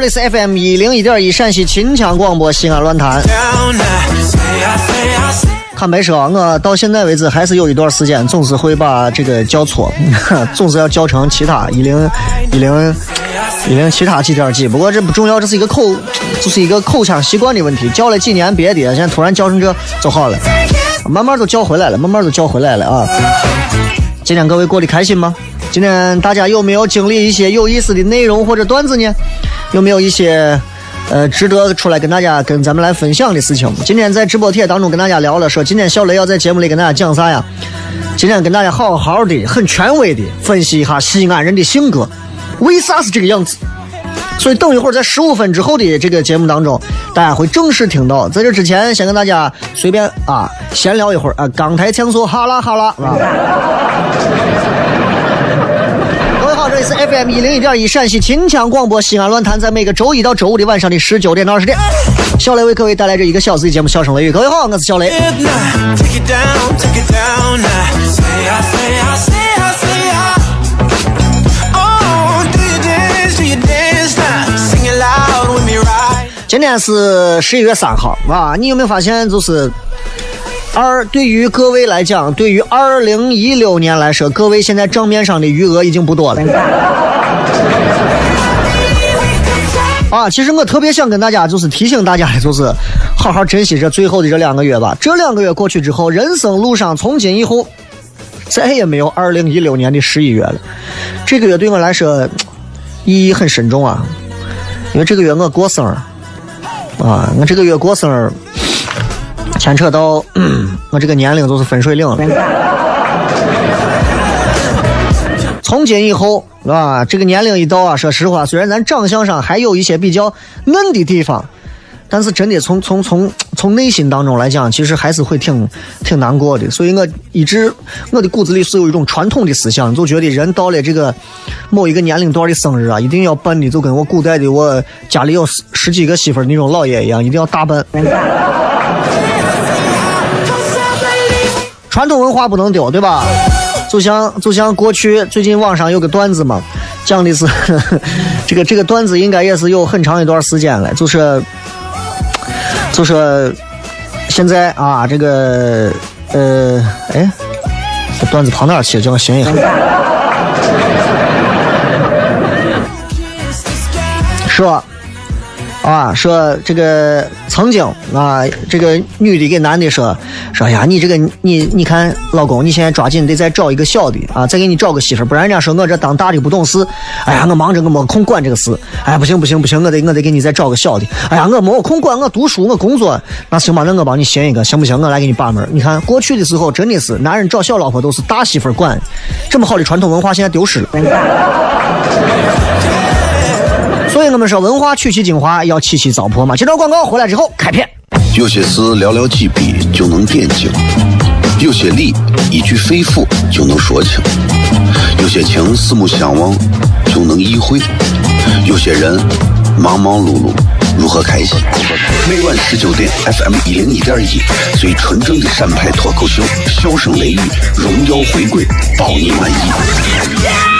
里是 FM 一零一点一陕西秦腔广播西安论坛。坦白说，我到现在为止还是有一段时间总是会把这个叫错，总是要叫成其他一零一零一零其他几点几。不过这不重要，这是一个口，就是一个口腔习惯的问题。叫了几年别的，现在突然叫成这就好了，慢慢都叫回来了，慢慢都叫回来了啊！今天各位过得开心吗？今天大家有没有经历一些有意思的内容或者段子呢？有没有一些？呃，值得出来跟大家跟咱们来分享的事情。今天在直播帖当中跟大家聊了，说今天小雷要在节目里跟大家讲啥呀？今天跟大家好好的、很权威的分析一下西安人的性格，为啥是这个样子？所以等一会儿在十五分之后的这个节目当中，大家会正式听到。在这之前，先跟大家随便啊闲聊一会儿啊，港台腔说哈啦哈啦，啊？这里是 FM 一零一点一陕西秦腔广播西安论坛，在每个周一到周五的晚上的十九点到二十点，小雷为各位带来这一个小时的节目《笑声雷雨》。各位好，我是小雷。今天是十一月三号啊，你有没有发现就是？二，对于各位来讲，对于二零一六年来说，各位现在账面上的余额已经不多了。啊，其实我特别想跟大家就是提醒大家的，就是好好珍惜这最后的这两个月吧。这两个月过去之后，人生路上从今以后再也没有二零一六年的十一月了。这个月对我来说意义很深重啊，因为这个月我过生日啊，我这个月过生日。牵扯到我这个年龄就是分水岭了。从今以后，啊，这个年龄一到啊，说实话，虽然咱长相上还有一些比较嫩的地方，但是真的从从从从内心当中来讲，其实还是会挺挺难过的。所以我一直我的骨子里是有一种传统的思想，就觉得人到了这个某一个年龄段的生日啊，一定要办的就跟我古代的我家里有十十几个媳妇那种老爷一样，一定要大办。传统文化不能丢，对吧？就像就像过去最近网上有个段子嘛，讲的是 这个这个段子应该也是有很长一段时间了，就是就是现在啊，这个呃，哎，这段子跑哪去了？叫我寻一下，说啊，说这个。曾经啊，这个女的给男的说说呀，你这个你你看，老公，你现在抓紧得再找一个小的啊，再给你找个媳妇，不然人家说我这当大的不懂事。哎呀，我忙着，我没空管这个事。哎，不行不行不行，我得我得给你再找个小的。哎呀，我没空管，我读书我工作。那行吧，那我帮你寻一个，行不行？我来给你把门。你看过去的时候真的是男人找小老婆都是大媳妇管，这么好的传统文化现在丢失了。我们说文化取其精华，要弃其糟粕嘛。这段广告回来之后开片。有些事寥寥几笔就能点睛，有些理一句肺腑就能说清，有些情四目相望就能意会，有些人忙忙碌碌如何开心？每晚十九点，FM 一零一点一，最纯正的陕派脱口秀，笑声雷雨，荣耀回归，包你满意。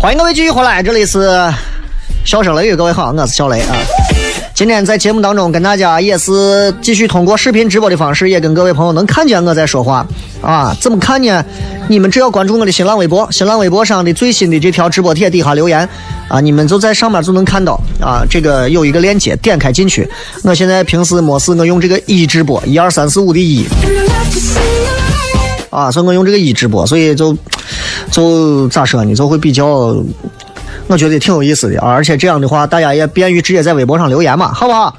欢迎各位继续回来，这里是笑声雷雨，各位好，我是小雷啊。今天在节目当中跟大家也是继续通过视频直播的方式，也跟各位朋友能看见我在说话啊。怎么看呢？你们只要关注我的新浪微博，新浪微博上的最新的这条直播帖底下留言啊，你们就在上面就能看到啊。这个有一个链接，点开进去。我现在平时没事，我用这个一直播，一二三四五的一。啊，所以我用这个一直播，所以就就咋说呢，就会比较，我觉得挺有意思的，而且这样的话，大家也便于直接在微博上留言嘛，好不好？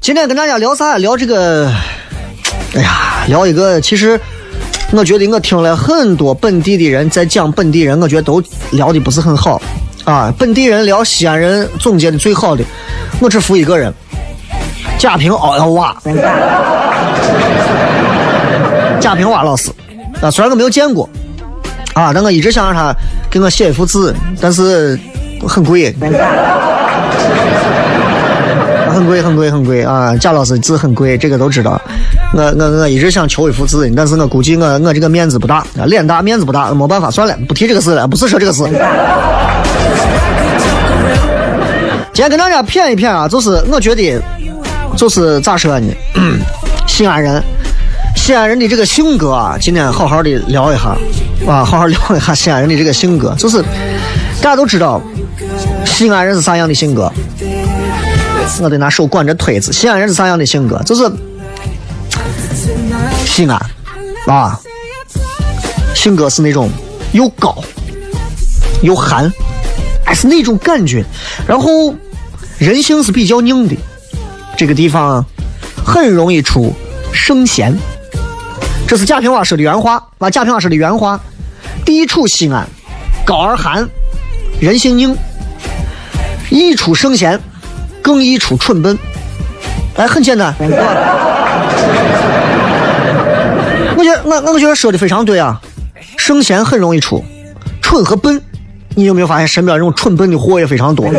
今天跟大家聊啥？聊这个，哎呀，聊一个，其实我觉得我听了很多本地的人在讲本地人，我觉得都聊的不是很好啊。本地人聊西安人总结的最好的，我只服一个人，贾平凹凹娃。贾 平凹老师啊，虽然我没有见过啊，但我一直想让他给我写一幅字，但是很贵，很贵很贵很贵啊！贾老师字很贵，这个都知道。我我我一直想求一幅字，但是我估计我我这个面子不大，脸大面子不大，没办法，算了，不提这个事了，不是说这个事。今天跟大家谝一谝啊，就是我觉得，就是咋说呢？西安人。西安人的这个性格啊，今天好好的聊一下，啊，好好聊一下西安人的这个性格。就是大家都知道，西安人是啥样的性格？我得拿手管着推子。西安人是啥样的性格？就是西安啊，性格是那种又高又寒，哎，是那种感觉。然后人性是比较硬的，这个地方很容易出圣贤。这是贾平凹说的原话啊！贾平凹说的原话：地处西安，高而寒，人性硬，易出圣贤，更易出蠢笨。哎，很简单。我觉得我我觉得说的非常对啊！圣贤很容易出，蠢和笨，你有没有发现身边这种蠢笨的货也非常多？对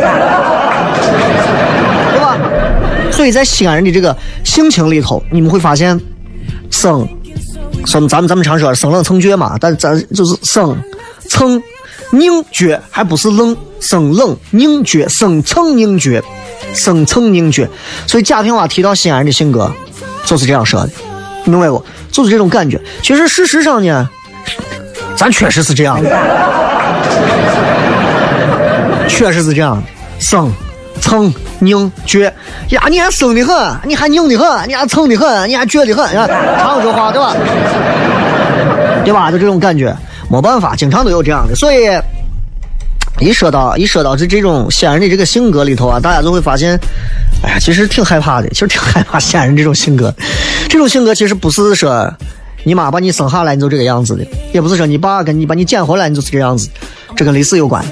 吧？所以在西安人的这个性情里头，你们会发现，生。生咱们咱们常说生冷蹭倔嘛，但咱就是生蹭拧倔，还不是冷生冷拧倔，生蹭拧倔，生蹭拧倔。所以贾平凹提到西安人的性格，就是这样说的，明白不？就是这种感觉。其实事实上呢，咱确实是这样的，确实是这样的，生蹭拧倔呀，你还生的很，你还拧的很，你还蹭的很，你还倔的很，呀常有这话对吧？对吧？就这种感觉，没办法，经常都有这样的。所以，一说到一说到这这种仙人的这个性格里头啊，大家就会发现，哎呀，其实挺害怕的，其实挺害怕仙人这种性格。这种性格其实不是说你妈把你生下来你就这个样子的，也不是说你爸跟你把你捡回来你就是这个样子，这跟历史有关。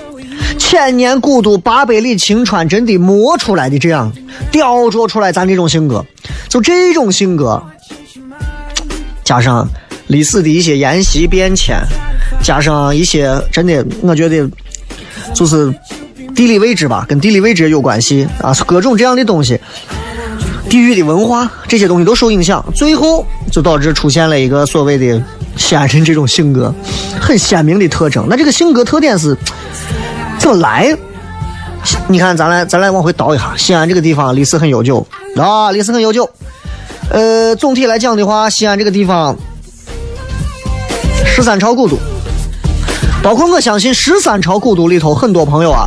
千年古都八百里秦川真的磨出来的这样雕琢出来咱这种性格，就这种性格，加上历史的一些沿袭变迁，加上一些真的，我觉得就是地理位置吧，跟地理位置有关系啊，各种这样的东西，地域的文化这些东西都受影响，最后就导致出现了一个所谓的西安人这种性格，很鲜明的特征。那这个性格特点是怎么来？你看，咱来咱来往回倒一下，西安这个地方历史很悠久啊，历史很悠久。呃，总体来讲的话，西安这个地方十三朝古都，包括我相信十三朝古都里头很多朋友啊，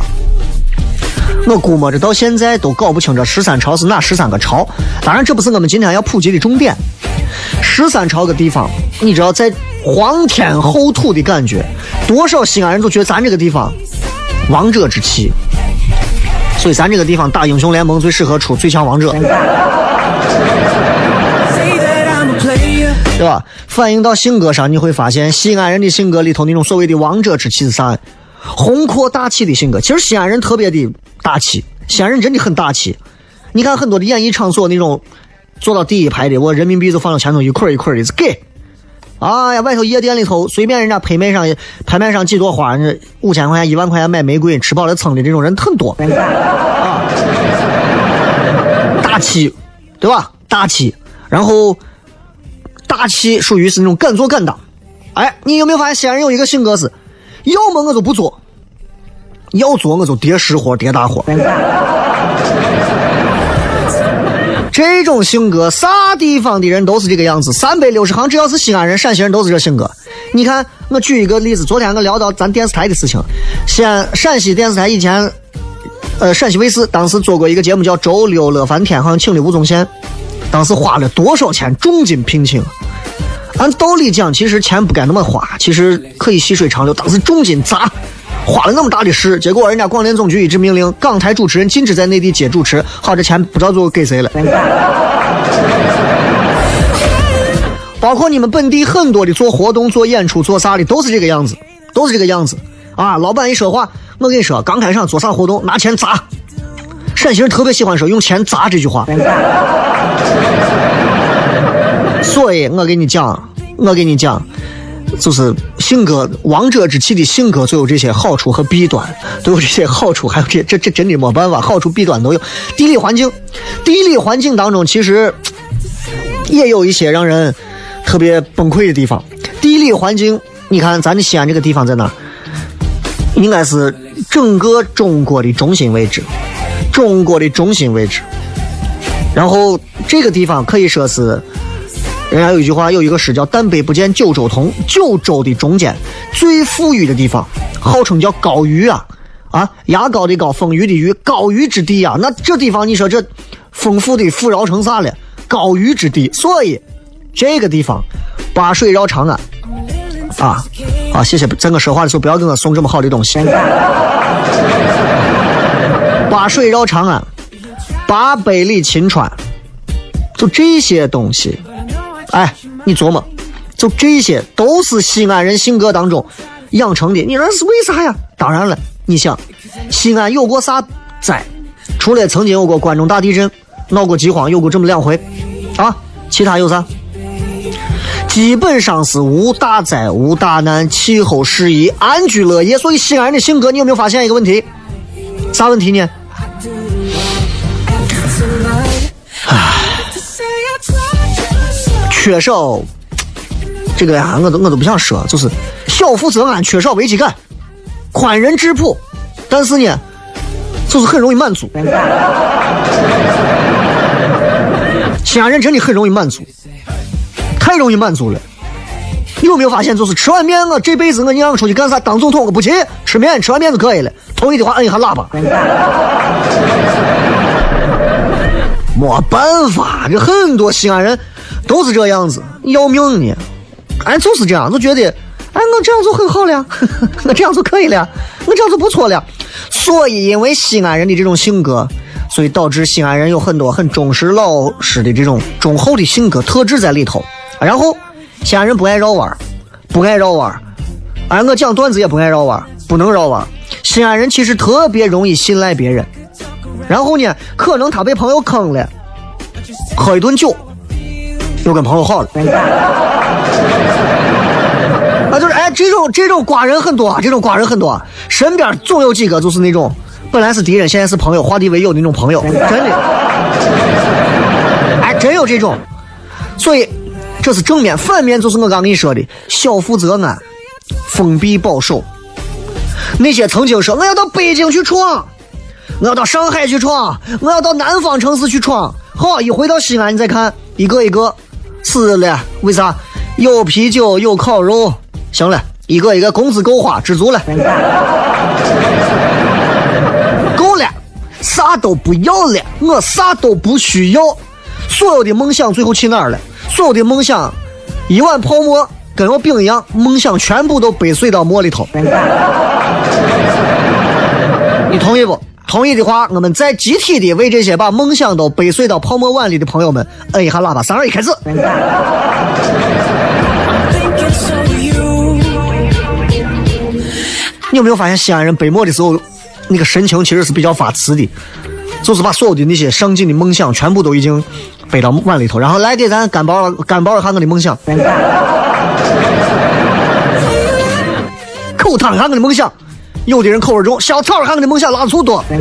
我估摸着到现在都搞不清这十三朝是哪十三个朝。当然，这不是我们今天要普及的重点。十三朝个地方，你知道在皇天厚土的感觉，多少西安人都觉得咱这个地方王者之气。所以咱这个地方打英雄联盟最适合出最强王者，对吧？反映到性格上，你会发现西安人的性格里头那种所谓的王者之气是啥？宏阔大气的性格。其实西安人特别的大气，西安人真的很大气。你看很多的演艺场所那种坐到第一排的，我人民币都放到前头一块一块的，是给。哎呀，外头夜店里头随便人家拍卖上拍卖上几朵花，那五千块钱、一万块钱买玫瑰，吃饱了撑的这种人很多啊。大气，对吧？大气，然后大气属于是那种敢做敢当。哎，你有没有发现西安人有一个性格是，要么我就不做，要做我就叠实活、叠大活。这种性格，啥地方的人都是这个样子。三百六十行，只要是西安人、陕西人都是这性格。你看，我举一个例子，昨天我聊到咱电视台的事情，西安陕西电视台以前，呃，陕西卫视当时做过一个节目叫《周六乐翻天》，好像请的吴宗宪，当时花了多少钱，重金聘请。按道理讲，其实钱不该那么花，其实可以细水长流。当时重金砸，花了那么大的事，结果人家广电总局一直命令，港台主持人禁止在内地接主持。好，这钱不知道最后给谁了。包括你们本地很多的做活动、做演出、做啥的，都是这个样子，都是这个样子啊！老板一说话，我跟你说，刚开场做啥活动，拿钱砸。陕西人特别喜欢说用钱砸这句话。所以我跟你讲，我跟你讲，就是性格王者之气的性格，就有这些好处和弊端，都有这些好处，还有这这这真的没办法，好处弊端都有。地理环境，地理环境当中其实也有一些让人特别崩溃的地方。地理环境，你看咱的西安这个地方在哪？应该是整个中国的中心位置，中国的中心位置。然后这个地方可以说是，人家有一句话，有一个诗叫“但北不见九州同”，九州的中间最富裕的地方，号称叫高于啊啊，牙膏的膏，丰腴的腴，高于之地啊。那这地方你说这丰富的富饶成啥了？高于之地，所以这个地方八水绕长安啊啊！谢谢，在我说话的时候不要给我送这么好的东西。八水绕长安，八百里秦川，就这些东西，哎，你琢磨，就这些都是西安人性格当中养成的。你说是为啥呀？当然了，你想，西安有过啥灾？除了曾经有过关中大地震，闹过饥荒，有过这么两回，啊，其他有啥？基本上是无大灾、无大难，气候适宜，安居乐业。所以西安人的性格，你有没有发现一个问题？啥问题呢？啊缺少这个呀，我都我都不想说，就是小富则安，缺少危机感，宽仁质朴，但是呢，就是很容易满足。西安人真的很容易满足，太容易满足了。你有没有发现，就是吃碗面，我这辈子我你让我出去干啥？当总统我不去，吃面吃碗面就可以了。同意的话摁一下喇叭。没办法，这很多西安人都是这样子，要命呢。哎，就是这样，就觉得，哎，我这样做很好了，我这样就可以了，我这样就不错了。所以，因为西安人的这种性格，所以导致西安人有很多很忠实老实的这种忠厚的性格特质在里头。然后，西安人不爱绕弯儿，不爱绕弯儿。哎，我讲段子也不爱绕弯儿，不能绕弯儿。西安人其实特别容易信赖别人。然后呢，可能他被朋友坑了，喝一顿酒，又跟朋友好了。啊，就是哎，这种这种瓜人很多，这种瓜人很多，身边总有几个就是那种本来是敌人，现在是朋友，化敌为友的那种朋友，真的。哎，真有这种，所以这是正面，反面就是我刚跟你说的，小富则安，封闭保守。那些曾经说我要到北京去闯，我要到上海去闯，我要到南方城市去闯，好，一回到西安你再看，一个一个死了，为啥？有啤酒，有烤肉。行了，一个一个工资够花，知足了，够了，啥都不要了，我啥都不需要，所有的梦想最后去哪儿了？所有的梦想，一碗泡沫跟我饼一样，梦想全部都杯碎到馍里头。你同意不？同意的话，我们再集体的为这些把梦想都杯碎到泡沫碗里的朋友们摁一下喇叭，三二一，开始。你有没有发现西安人背沫的时候，那个神情其实是比较发慈的，就是把所有的那些上进的梦想全部都已经背到碗里头，然后来给咱干包干包一下我的梦想，口汤一下我的梦想，有的人口味重，小炒一下我的梦想，辣醋多。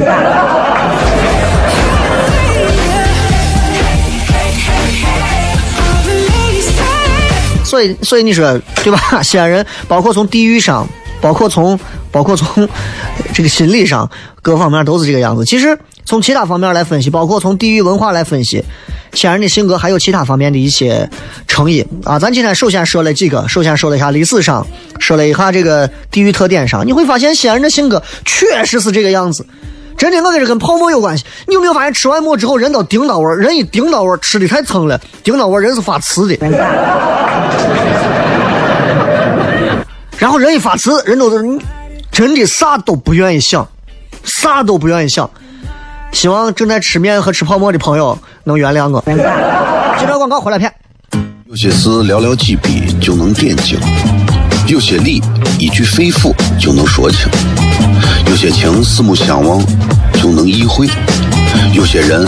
所以，所以你说对吧？西安人，包括从地域上。包括从包括从 这个心理上各方面都是这个样子。其实从其他方面来分析，包括从地域文化来分析，西安人的性格还有其他方面的一些成因啊。咱今天首先说了几个，首先说了一下历史上，说了一下这个地域特点上，你会发现西安人的性格确实是这个样子。真的，我跟这跟泡沫有关系。你有没有发现吃完馍之后人都顶到味儿？人一顶到味儿，吃的太撑了，顶到味儿人是发瓷的。然后人一发词，人都是真的啥都不愿意想，啥都不愿意想。希望正在吃面和吃泡馍的朋友能原谅我。接着广告回来片。有些事寥寥几笔就能点睛，有些理一句肺腑就能说清，有些情四目相望就能意会，有些人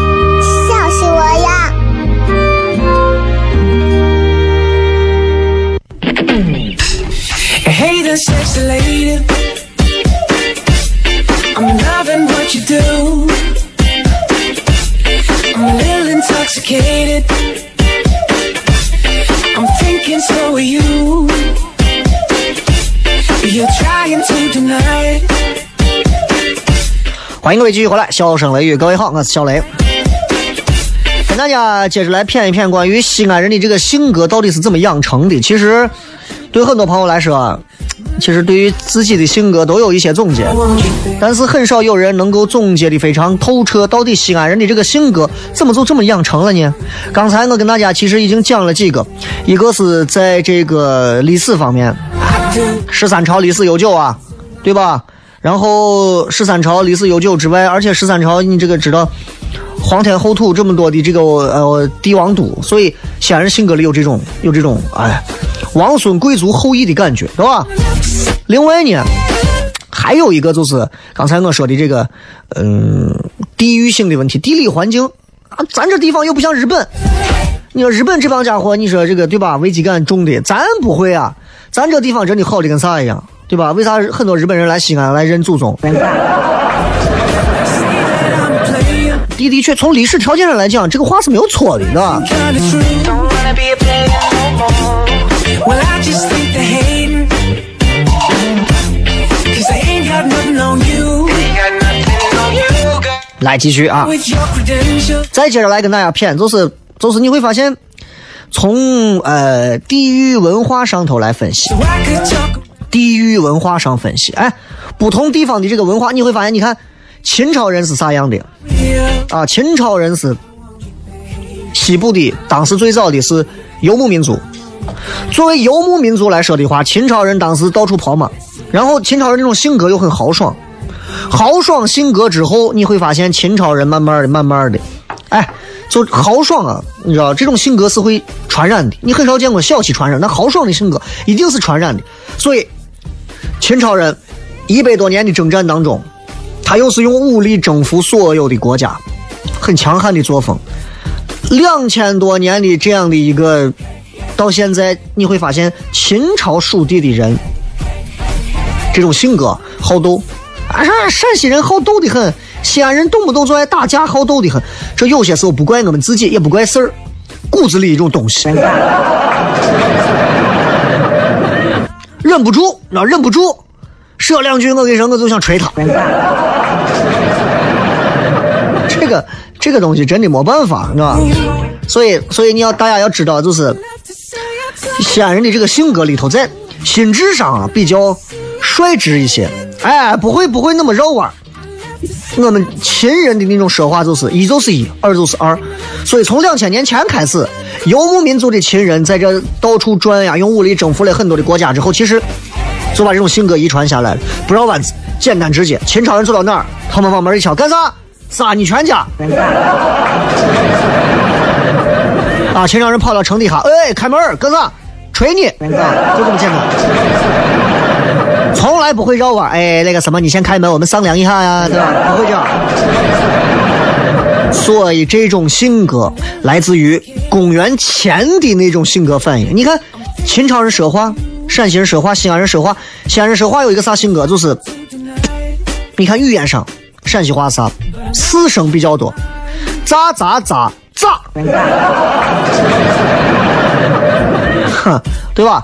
the sexy lady. I'm loving what you do. I'm a little intoxicated. I'm thinking so are you. You're trying to deny it. 欢迎各位继续回来，笑声雷雨，各位好，我是小雷，跟大家接着来谝一谝关于西安人的这个性格到底是怎么养成的。其实，对很多朋友来说，其实对于自己的性格都有一些总结，但是很少有人能够总结的非常透彻。到底西安人的这个性格怎么就这么养成了呢？刚才我跟大家其实已经讲了几个，一个是在这个历史方面，十三朝历史悠久啊，对吧？然后十三朝历史悠久之外，而且十三朝你这个知道皇天后土这么多的这个呃帝王都，所以西安人性格里有这种有这种哎王孙贵族后裔的感觉，对吧？另外呢，还有一个就是刚才我说的这个，嗯，地域性的问题，地理环境啊，咱这地方又不像日本。你说日本这帮家伙，你说这个对吧？危机感重的，咱不会啊，咱这地方真的好的跟啥一样，对吧？为啥很多日本人来西安来认祖宗？的的确，从历史条件上来讲，这个话是没有错的，Well, I just think they're hating. Cause they ain't got nothing on you. Ain't got nothing on you. 来继续啊，With your credentials. 再接着来跟大家谝，就是就是你会发现，从呃地域文化上头来分析地域文化上分析，哎，不同地方的这个文化，你会发现，你看秦朝人是啥样的啊？秦朝人是西部的，当时最早的是游牧民族。作为游牧民族来说的话，秦朝人当时到处跑嘛，然后秦朝人这种性格又很豪爽，豪爽性格之后，你会发现秦朝人慢慢的、慢慢的，哎，就豪爽啊，你知道这种性格是会传染的。你很少见过小气传染，那豪爽的性格一定是传染的。所以，秦朝人一百多年的征战当中，他又是用武力征服所有的国家，很强悍的作风。两千多年的这样的一个，到现在你会发现，秦朝属地的人这种性格好斗，啊，陕西人好斗的很，西安人动不动就爱打架，好斗的很。这有些时候不怪我们自己，也不怪事儿，骨子里一种东西。忍不住，那忍不住，说两句，我跟你说，我就想捶他。这个这个东西真的没办法，是吧？所以所以你要大家要知道，就是西安人的这个性格里头，在心智上啊比较率直一些，哎，不会不会那么绕弯儿。我们秦人的那种说话就是一就是一，二就是二，所以从两千年前开始，游牧民族的秦人在这到处转呀，用武力征服了很多的国家之后，其实就把这种性格遗传下来了，不绕弯子，简单直接。秦朝人走到哪儿，他们往门一敲，干啥？杀你全家！啊，秦朝人跑到城底下，哎，开门儿干啥？锤你！啊，就这么简单。从来不会绕弯儿，哎，那个什么，你先开门，我们商量一下呀，对吧？不会这样。所以这种性格来自于公元前的那种性格反应。你看，秦朝人说话，陕西人说话，西安人说话，西安人说话有一个啥性格，就是，你看语言上，陕西话啥，四声比较多，咋咋咋咋，哼，对吧？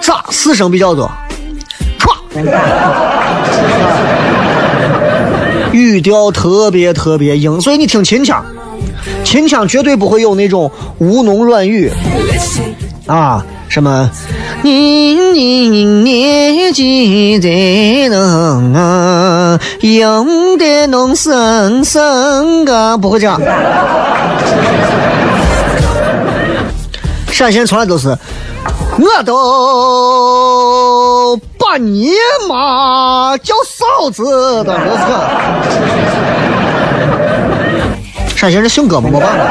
咋四声比较多，歘。语调特别特别硬，所以你听秦腔，秦腔绝对不会有那种吴侬软语。啊，什么你你你记得能啊，用的能生生啊，不会这样。陕西人从来都是，我都把你妈叫嫂子的，不是。陕西人性格嘛，没办法。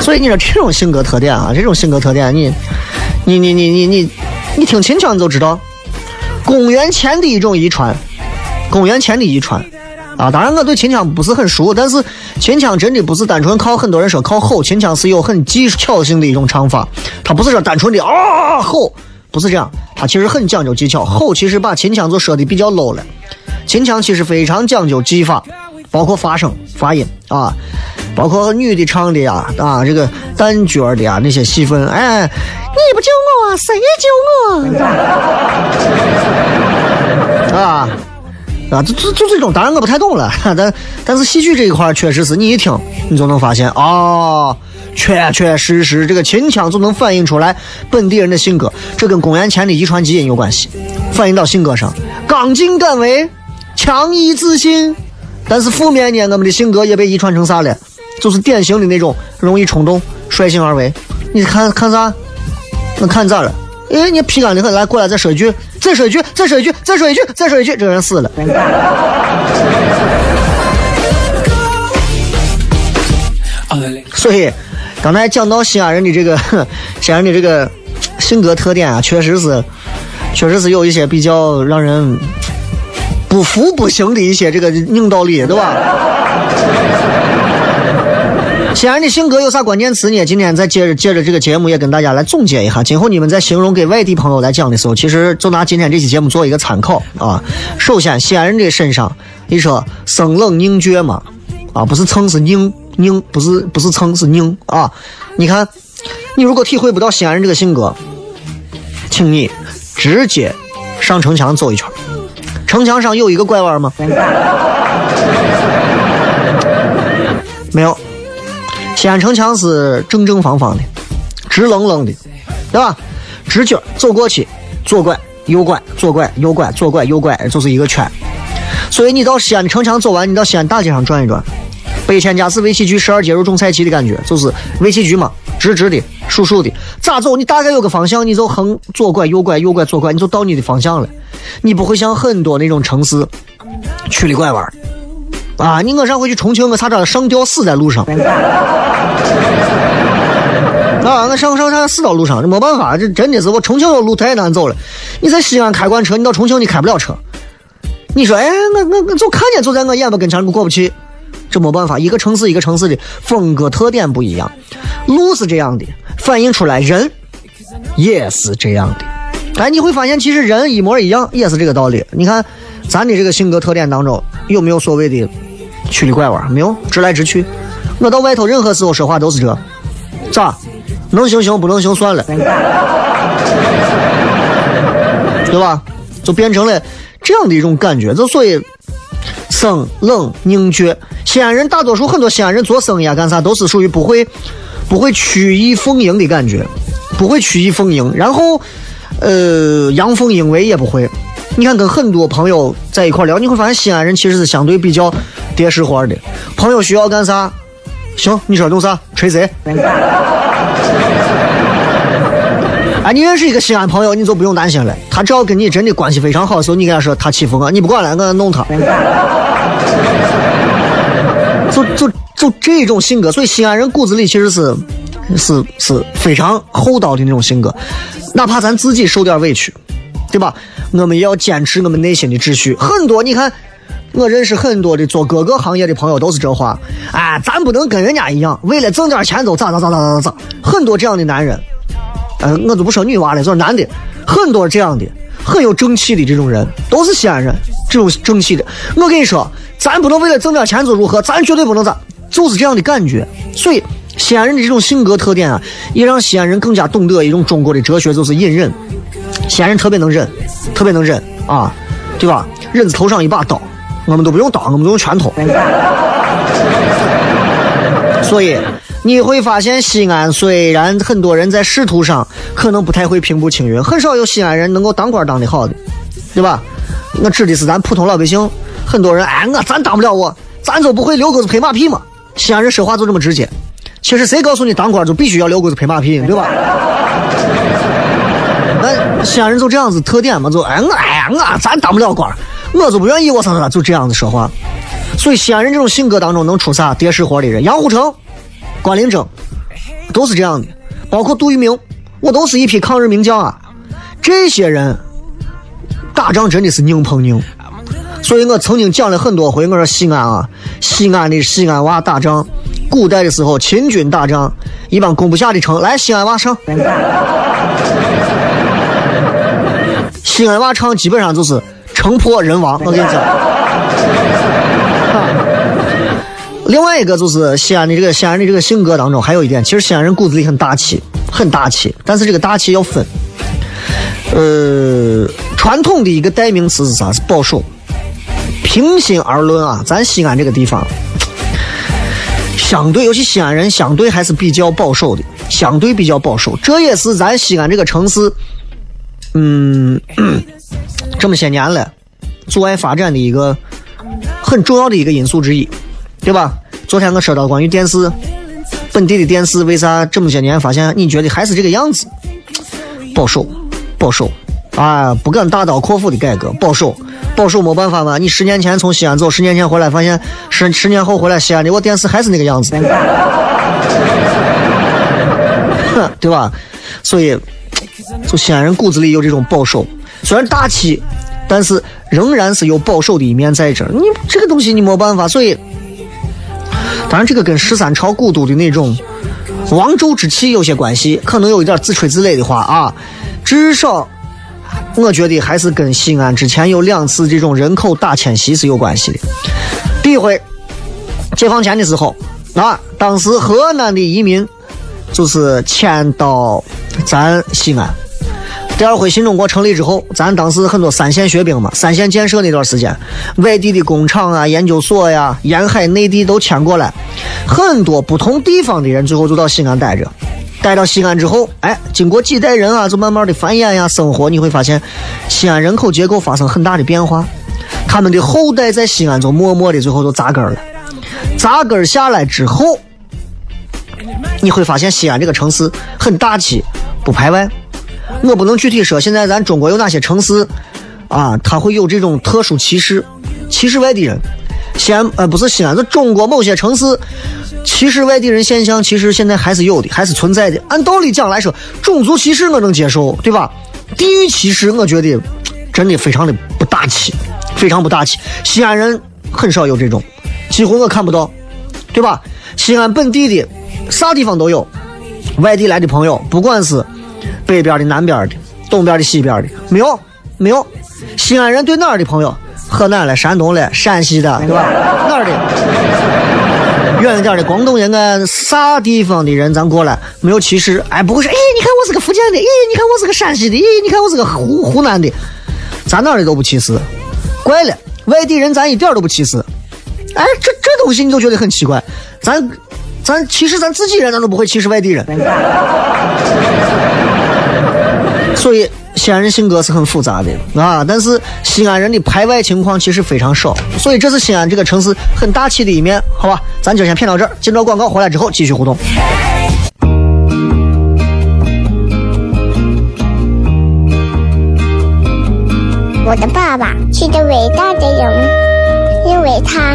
所以你说这种性格特点啊，这种性格特点，你，你你你你你，你听秦腔你就知道，公元前的一种遗传，公元前的遗传。啊，当然我对秦腔不是很熟，但是秦腔真的不是单纯靠很多人说靠吼，秦腔是有很技巧性的一种唱法，它不是说单纯的啊吼，不是这样，它其实很讲究技巧。吼其实把秦腔就说的比较 low 了，秦腔其实非常讲究技法，包括发声、发音啊，包括女的唱的呀啊，这个旦角的呀那些戏份，哎，你不救我，谁救我？啊。啊，就就就这种，当然我不太懂了，但但是戏剧这一块确实是你一听，你就能发现哦，确确实实这个秦腔就能反映出来本地人的性格，这跟公元前的遗传基因有关系，反映到性格上，刚劲敢为，强毅自信，但是负面呢，我们的性格也被遗传成啥了？就是典型的那种容易冲动、率性而为。你看看啥？我看咋了？哎，你皮干的很，来过来再说一句，再说一句，再说一句，再说一句，再说一句，这个人死了。所以，刚才讲到西安人的这个西安人的这个性格特点啊，确实是，确实是有一些比较让人不服不行的一些这个硬道理，对吧？西安人的性格有啥关键词呢？今天再接着借着这个节目也跟大家来总结一下。今后你们在形容给外地朋友来讲的时候，其实就拿今天这期节目做一个参考啊。首先，西安人的身上，你说生冷凝倔嘛？啊，不是蹭是拧拧，不是不是蹭是拧啊。你看，你如果体会不到西安人这个性格，请你直接上城墙走一圈。城墙上有一个拐弯吗？没有。西安城墙是正正方方的，直愣愣的，对吧？直角走过去，左拐右拐，左拐右拐，左拐右拐，就是一个圈。所以你到西安城墙走完，你到西安大街上转一转，北千家是围棋局十二街入种菜畦的感觉，就是围棋局嘛，直直的，竖竖的，咋走？你大概有个方向，你就横左拐右拐右拐左拐，你就到你的方向了。你不会像很多那种城市曲里拐弯。啊！你我上回去重庆，我差点上吊死在路上。啊！我上上上死到路上，这没办法，这真的是我重庆的路太难走了。你在西安开惯车，你到重庆你开不了车。你说，哎，我我我就看见就在我眼巴跟前，我过不去。这没办法，一个城市一个城市的风格特点不一样，路是这样的，反映出来人也是这样的。哎，你会发现其实人一模一样，也是这个道理。你看，咱的这个性格特点当中有没有所谓的？曲里拐弯没有，直来直去。我到外头任何时候说话都是这，咋？能行行，不能行算了，对吧？就变成了这样的一种感觉。就所以生冷凝倔。西安人大多数很多西安人做生意啊干啥都是属于不会不会曲意逢迎的感觉，不会曲意逢迎。然后呃阳奉阴违也不会。你看跟很多朋友在一块聊，你会发现西安人其实是相对比较。爹实活的，朋友需要干啥？行，你说弄啥？锤子？哎，你认识一个西安朋友，你就不用担心了。他只要跟你真的关系非常好的时候，你跟他说他欺负我，你不管了，我弄他。就就就这种性格，所以西安人骨子里其实是是是非常厚道的那种性格，哪怕咱自己受点委屈，对吧？我们也要坚持我们内心的秩序。很多你看。我认识很多的做各个行业的朋友，都是这话。哎，咱不能跟人家一样，为了挣点钱就咋咋咋咋咋咋。很多这样的男人，呃，我就不说女娃了，就是男的，很多这样的，很有正气的这种人，都是西安人，这种正气的。我跟你说，咱不能为了挣点钱就如何，咱绝对不能咋，就是这样的感觉。所以，西安人的这种性格特点啊，也让西安人更加懂得一种中国的哲学，就是隐忍。西安人特别能忍，特别能忍啊，对吧？忍字头上一把刀。我们都不用刀，我们都用拳头。所以你会发现，西安虽然很多人在仕途上可能不太会平步青云，很少有西安人能够当官当的好的，对吧？我指的是咱普通老百姓。很多人哎，我咱当不了，我咱就不会遛狗子拍马屁嘛。西安人说话就这么直接。其实谁告诉你当官就必须要遛狗子拍马屁，对吧？西安人就这样子特点嘛，就哎我哎我咱当不了官。我就不愿意，我操他就这样子说话。所以西安人这种性格当中能出啥爹实活的人？杨虎城、关凌征都是这样的，包括杜聿明，我都是一批抗日名将啊。这些人打仗真的是硬碰硬。所以我曾经讲了很多回，我说西安啊，西安的西安娃打仗，古代的时候秦军打仗，一帮攻不下的城，来西安娃上。西安娃唱基本上就是。城破人亡，我跟你讲。另外一个就是西安的这个西安的这个性格当中，还有一点，其实西安人骨子里很大气，很大气。但是这个大气要分。呃，传统的一个代名词是啥？是保守。平心而论啊，咱西安这个地方，相对尤其西安人相对还是比较保守的，相对比较保守。这也是咱西安这个城市，嗯。这么些年了，阻碍发展的一个很重要的一个因素之一，对吧？昨天我说到关于电视，本地的电视为啥这么些年发现你觉得还是这个样子？保守，保守，啊，不敢大刀阔斧的改革，保守，保守没办法嘛。你十年前从西安走，十年前回来，发现十十年后回来西安的我电视还是那个样子。对吧？所以，就西安人骨子里有这种保守，虽然大气，但是仍然是有保守的一面在这儿。你这个东西你没办法，所以，当然这个跟十三朝古都的那种王周之气有些关系，可能有一点自吹自擂的话啊，至少。我觉得还是跟西安之前有两次这种人口大迁徙是有关系的。第一回解放前的时候，啊，当时河南的移民就是迁到咱西安。第二回新中国成立之后，咱当时很多三线学兵嘛，三线建设那段时间，外地的工厂啊、研究所呀、沿海内地都迁过来，很多不同地方的人最后就到西安待着。待到西安之后，哎，经过几代人啊，就慢慢的繁衍呀，生活，你会发现，西安人口结构发生很大的变化，他们的后代在西安就默默的最后都扎根了，扎根下来之后，你会发现西安这个城市很大气，不排外。我不能具体说，现在咱中国有哪些城市啊，它会有这种特殊歧视，歧视外地人。西安呃不是西安，是中国某些城市。歧视外地人现象，其实现在还是有的，还是存在的。按道理讲来说，种族歧视我能接受，对吧？地域歧视，我觉得真的非常的不大气，非常不大气。西安人很少有这种，几乎我看不到，对吧？西安本地的啥地方都有，外地来的朋友，不管是北边的、南边的、东边的、西边的，没有，没有。西安人对哪儿的朋友？河南的、山东的、陕西的，对吧？哪儿的？远一点的广东人啊，啥地方的人咱过来没有歧视，哎，不会说，哎，你看我是个福建的，哎，你看我是个山西的，哎，你看我是个湖湖南的，咱哪里都不歧视，怪了，外地人咱一点都不歧视，哎，这这东西你都觉得很奇怪，咱咱歧视咱自己人，咱都不会歧视外地人，所以。西安人性格是很复杂的啊，但是西安人的排外情况其实非常少，所以这是西安这个城市很大气的一面，好吧？咱就先骗到这儿，进到广告回来之后继续互动。我的爸爸是个伟大的人，因为他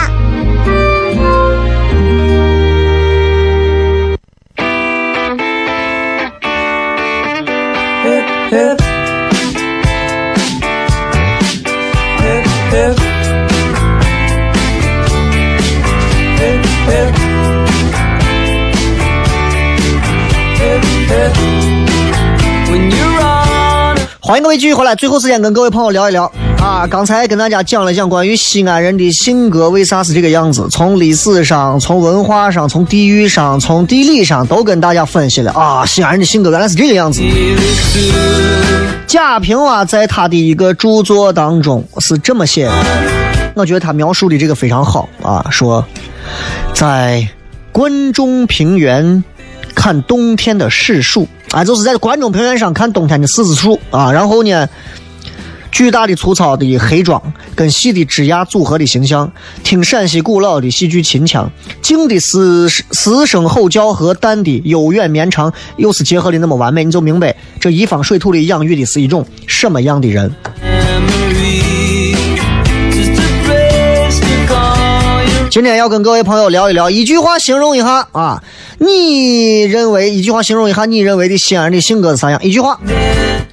欢迎各位继续回来，最后时间跟各位朋友聊一聊啊！刚才跟大家讲了讲关于西安人的性格为啥是这个样子，从历史上、从文化上、从地域上、从地理上都跟大家分析了啊！西安人的性格原来是这个样子。贾平凹在他的一个著作当中是这么写的，我觉得他描述的这个非常好啊，说在关中平原。看冬天的柿树啊，就是在关中平原上看冬天的柿子树啊。然后呢，巨大的粗糙的黑桩跟细的枝桠组合的形象，听陕西古老的戏剧秦腔，静的嘶嘶声吼叫和淡的悠远绵长，又是结合的那么完美，你就明白这一方水土里养育的是一种什么样的人。今天要跟各位朋友聊一聊，一句话形容一下啊，你认为一句话形容一下你认为的西安人的性格是啥样？一句话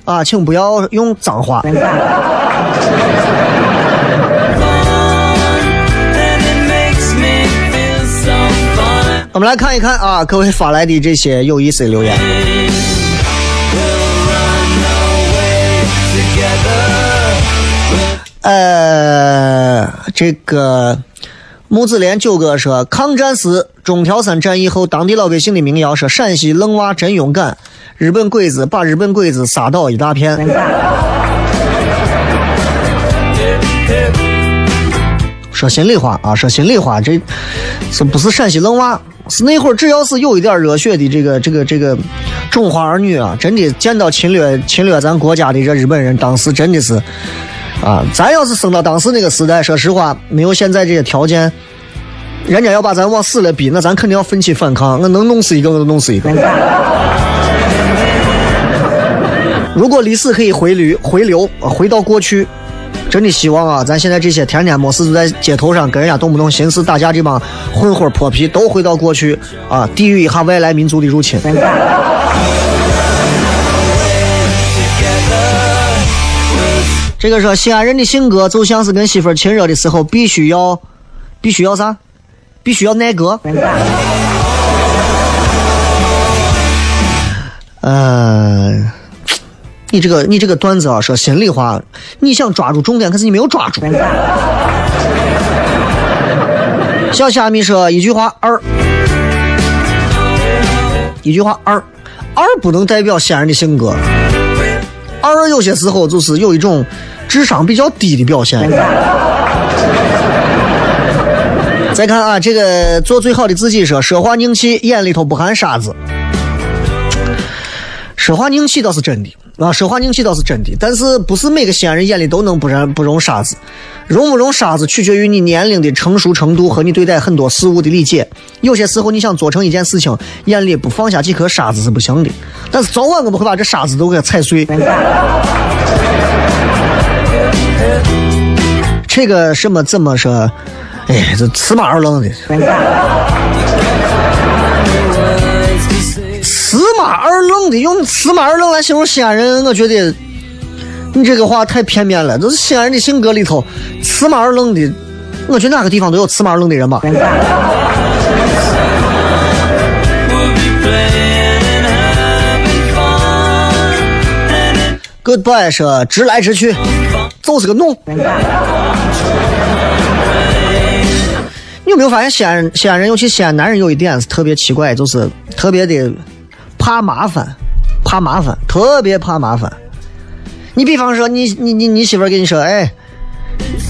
啊，请不要用脏话。我们来看一看啊，各位发来的这些有意思的留言。呃，这个。木子连九哥说：“抗战时中条山战役后，当地老百姓的民谣说：‘陕西愣娃真勇敢，日本鬼子把日本鬼子杀倒一大片。’说心里话啊，说心里话，这是不是陕西愣娃？是那会儿只要是有一点热血的这个这个这个中华儿女啊，真的见到侵略侵略咱国家的这日本人，当时真的是啊，咱要是生到当时那个时代，说实话，没有现在这些条件，人家要把咱往死了逼，那咱肯定要奋起反抗，我能弄死一个我就弄死一个。如果历史可以回流回流回到过去，真的希望啊，咱现在这些天天没事就在街头上跟人家动不动寻思打架这帮混混泼皮，都回到过去啊，抵御一下外来民族的入侵。这个说西安人的性格就像是跟媳妇儿亲热的时候，必须要，必须要啥？必须要耐格。呃，你这个你这个段子啊，说心里话，你想抓住重点，可是你没有抓住。小虾米说一句话二，一句话二，二不能代表西安人的性格。二有些时候就是有一种智商比较低的表现。再看啊，这个做最好的自己说，说话硬气，眼里头不含沙子。说话硬气倒是真的啊，说话硬气倒是真的，但是不是每个西安人眼里都能不染不容沙子，容不容沙子取决于你年龄的成熟程度和你对待很多事物的理解。有些时候你想做成一件事情，眼里不放下几颗沙子是不行的，但是早晚我们会把这沙子都给踩碎。这个什么怎么说？哎，这驷马二愣的。驷马二愣的，用死马二愣来形容西安人，我觉得你这个话太片面了。这是西安人的性格里头，死马二愣的，我觉得哪个地方都有死马二愣的人吧。Goodbye 说直来直去，就是个弄。你有没有发现西安人、西安人，尤其西安男人有一点是特别奇怪，就是特别的怕麻烦，怕麻烦，特别怕麻烦。你比方说，你你你你媳妇儿跟你说，哎，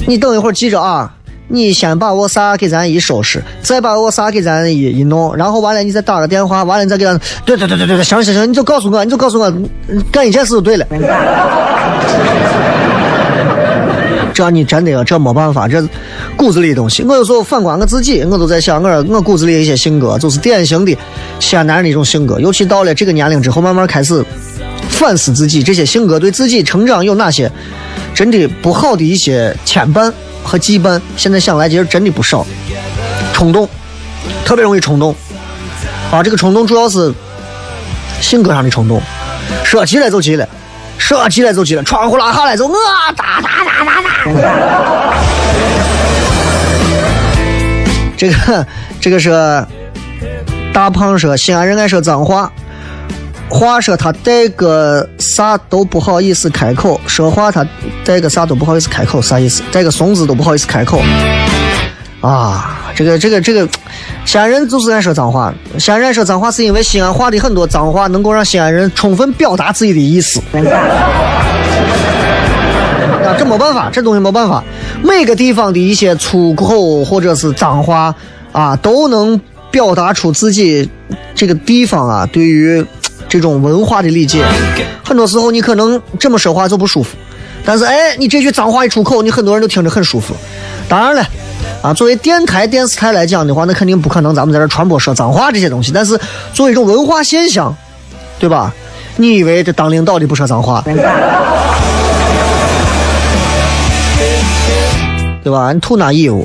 你等一会儿记着啊，你先把我啥给咱一收拾，再把我啥给咱一一弄，然后完了你再打个电话，完了你再给咱，对对对对对，行行行，你就告诉我，你就告诉我，干一件事就对了。这你真的这没办法，这骨子里的东西。我有时候反观我自己，我都在想，我我骨子里一些性格，就是典型的西安男人的一种性格。尤其到了这个年龄之后，慢慢开始反思自己，这些性格对自己成长有哪些真的不好的一些牵绊和羁绊。现在想来，其实真的不少。冲动，特别容易冲动。啊，这个冲动主要是性格上的冲动，说急了就急了。说起来就起来，窗户拉下来就我打打打打打。这个这个是大胖说西安人爱说脏话，话说他带个啥都不好意思开口，说话他带个啥都不好意思开口，啥意思？带个怂字都不好意思开口。啊，这个这个这个，西安人就是爱说脏话。西安人说脏话是因为西安话的很多脏话能够让西安人充分表达自己的意思。啊，这没办法，这东西没办法。每个地方的一些粗口或者是脏话啊，都能表达出自己这个地方啊对于这种文化的理解。很多时候你可能这么说话就不舒服，但是哎，你这句脏话一出口，你很多人都听着很舒服。当然了。啊，作为电台、电视台来讲的话，那肯定不可能咱们在这传播说脏话这些东西。但是作为一种文化现象，对吧？你以为这当领导的不说脏话，对吧？你吐那义务？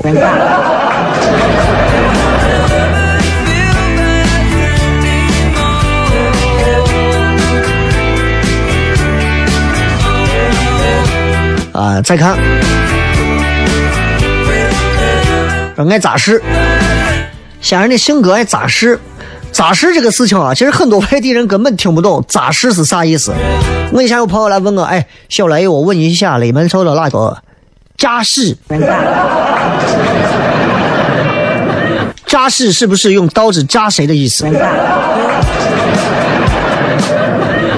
啊，再看。说爱扎实，西安人的性格爱扎实。扎实这个事情啊，其实很多外地人根本听不懂扎实是啥意思。我以前有朋友来问我，哎，小雷，我问一下，你们说的那个扎实，扎实是不是用刀子扎谁的意思？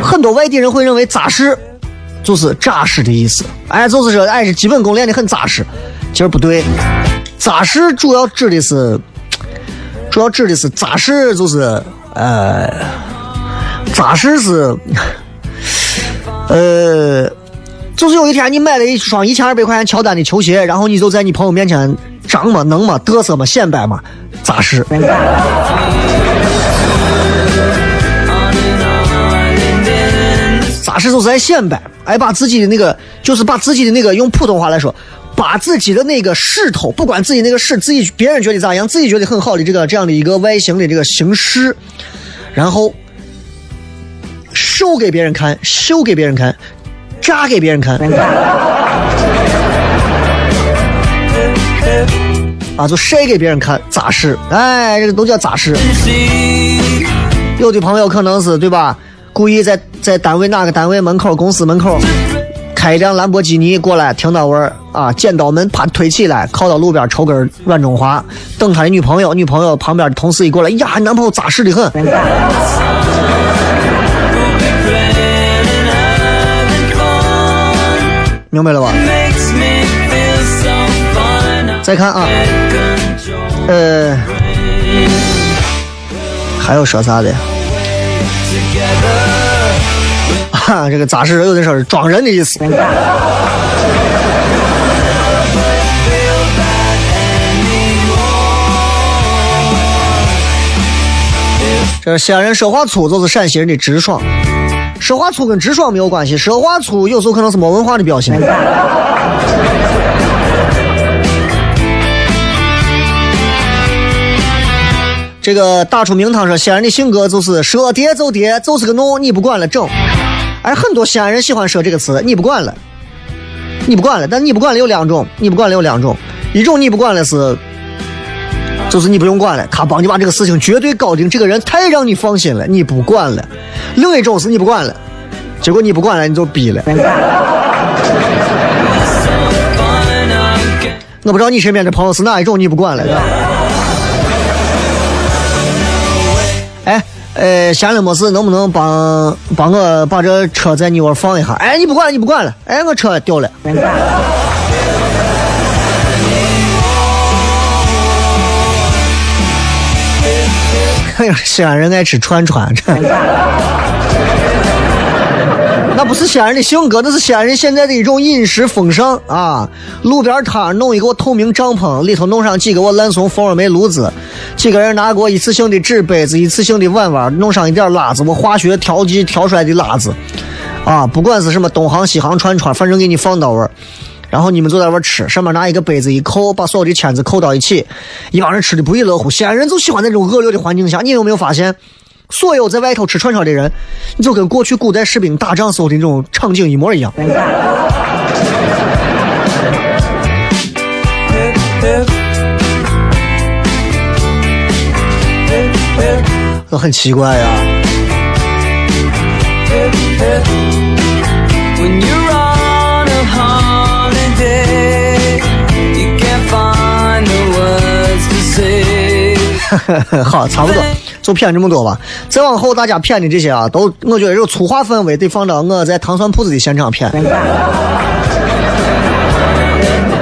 很多外地人会认为扎实就是扎实的意思，哎，就是说，哎，是基本功练的很扎实，其实不对。扎实主要指的是，主要指的是扎实，就是呃，扎实是，呃，就是有一天你买了一双一千二百块钱乔丹的球鞋，然后你就在你朋友面前张嘛、能嘛、嘚瑟嘛、显摆嘛，扎实。扎实就是在显摆，哎，把自己的那个，就是把自己的那个，用普通话来说，把自己的那个势头，不管自己那个势，自己别人觉得咋样，自己觉得很好的这个这样的一个外形的这个形式，然后秀给别人看，秀给别人看，炸给别人看。啊，就晒给别人看咋事，哎，这个都叫咋事。有的朋友可能是对吧，故意在在单位哪个单位门口、公司门口开一辆兰博基尼过来，停到位儿啊，剪刀门啪推起来，靠到路边抽根软中华，等他的女朋友，女朋友旁边的同事一过来，呀，你男朋友扎实的很。明白了吧？再看啊，呃，还有说啥的？啊，这个扎实有的时候是装人的意思。这西安人说话粗，就是陕西人的直爽。说话粗跟直爽没有关系，说话粗有时候可能是没文化的表现。这个打出名堂说，西安人的性格就是说跌就跌，就是个弄，你不管了整。而很多西安人喜欢说这个词，你不管了，你不管了。但你不管了有两种，你不管了有两种，一种你不管了是，就是你不用管了，他帮你把这个事情绝对搞定，这个人太让你放心了，你不管了。另一种是你不管了，结果你不管了，你就逼了。我不知道你身边的朋友是哪一种，你不管了。呃，闲了没事，能不能帮帮我把这车在你窝放一下？哎，你不管，你不管了。哎，我车掉了。哎呀，西安人爱吃串串，这那不是西安人的性格，那是西安人现在的一种饮食风尚啊！路边摊弄一个透明帐篷，里头弄上几个我烂怂蜂窝煤炉子，几个人拿过一次性的纸杯子、一次性的碗碗，弄上一点辣子，我化学调剂调出来的辣子，啊，不管是什么东行西行串串，反正给你放到位。然后你们坐在那儿吃，上面拿一个杯子一扣，把所有的签子扣到一起，一帮人吃的不亦乐乎。西安人就喜欢在这种恶劣的环境下。你有没有发现，所有在外头吃串烧的人，你就跟过去古代士兵打仗时候的那种场景一模一样。我很奇怪呀。好，差不多。就骗这么多吧。再往后大家骗的这些啊，都我觉得有粗话氛围，得放到我在糖蒜铺子的现场骗。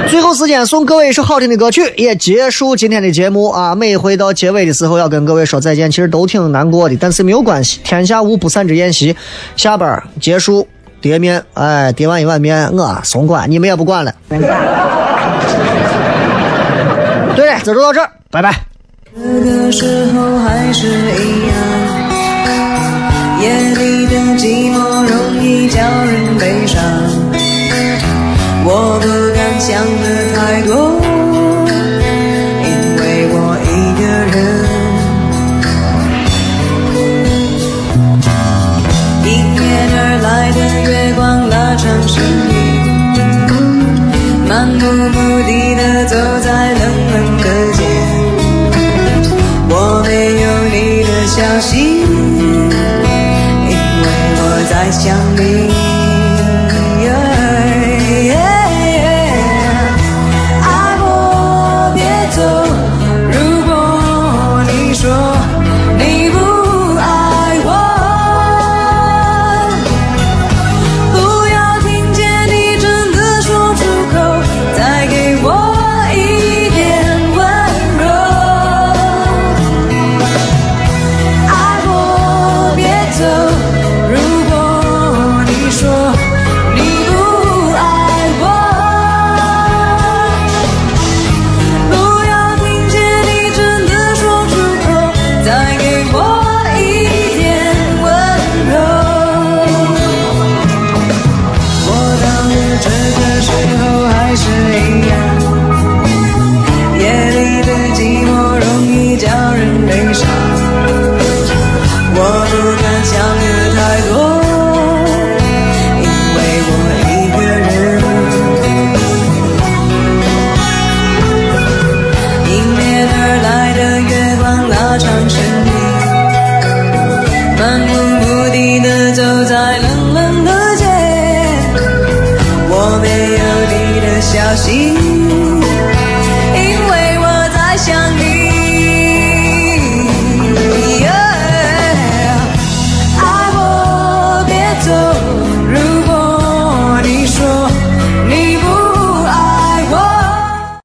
最后时间送各位一首好听的歌曲，也结束今天的节目啊！每回到结尾的时候要跟各位说再见，其实都挺难过的，但是没有关系，天下无不散之宴席。下班结束，叠面，哎，叠完一碗面，我松管，你们也不管了。对，这就到这儿，拜拜。这个时候还是一样，夜里的寂寞容易叫人悲伤。我不敢想的太多，因为我一个人。迎面而来的月光拉长身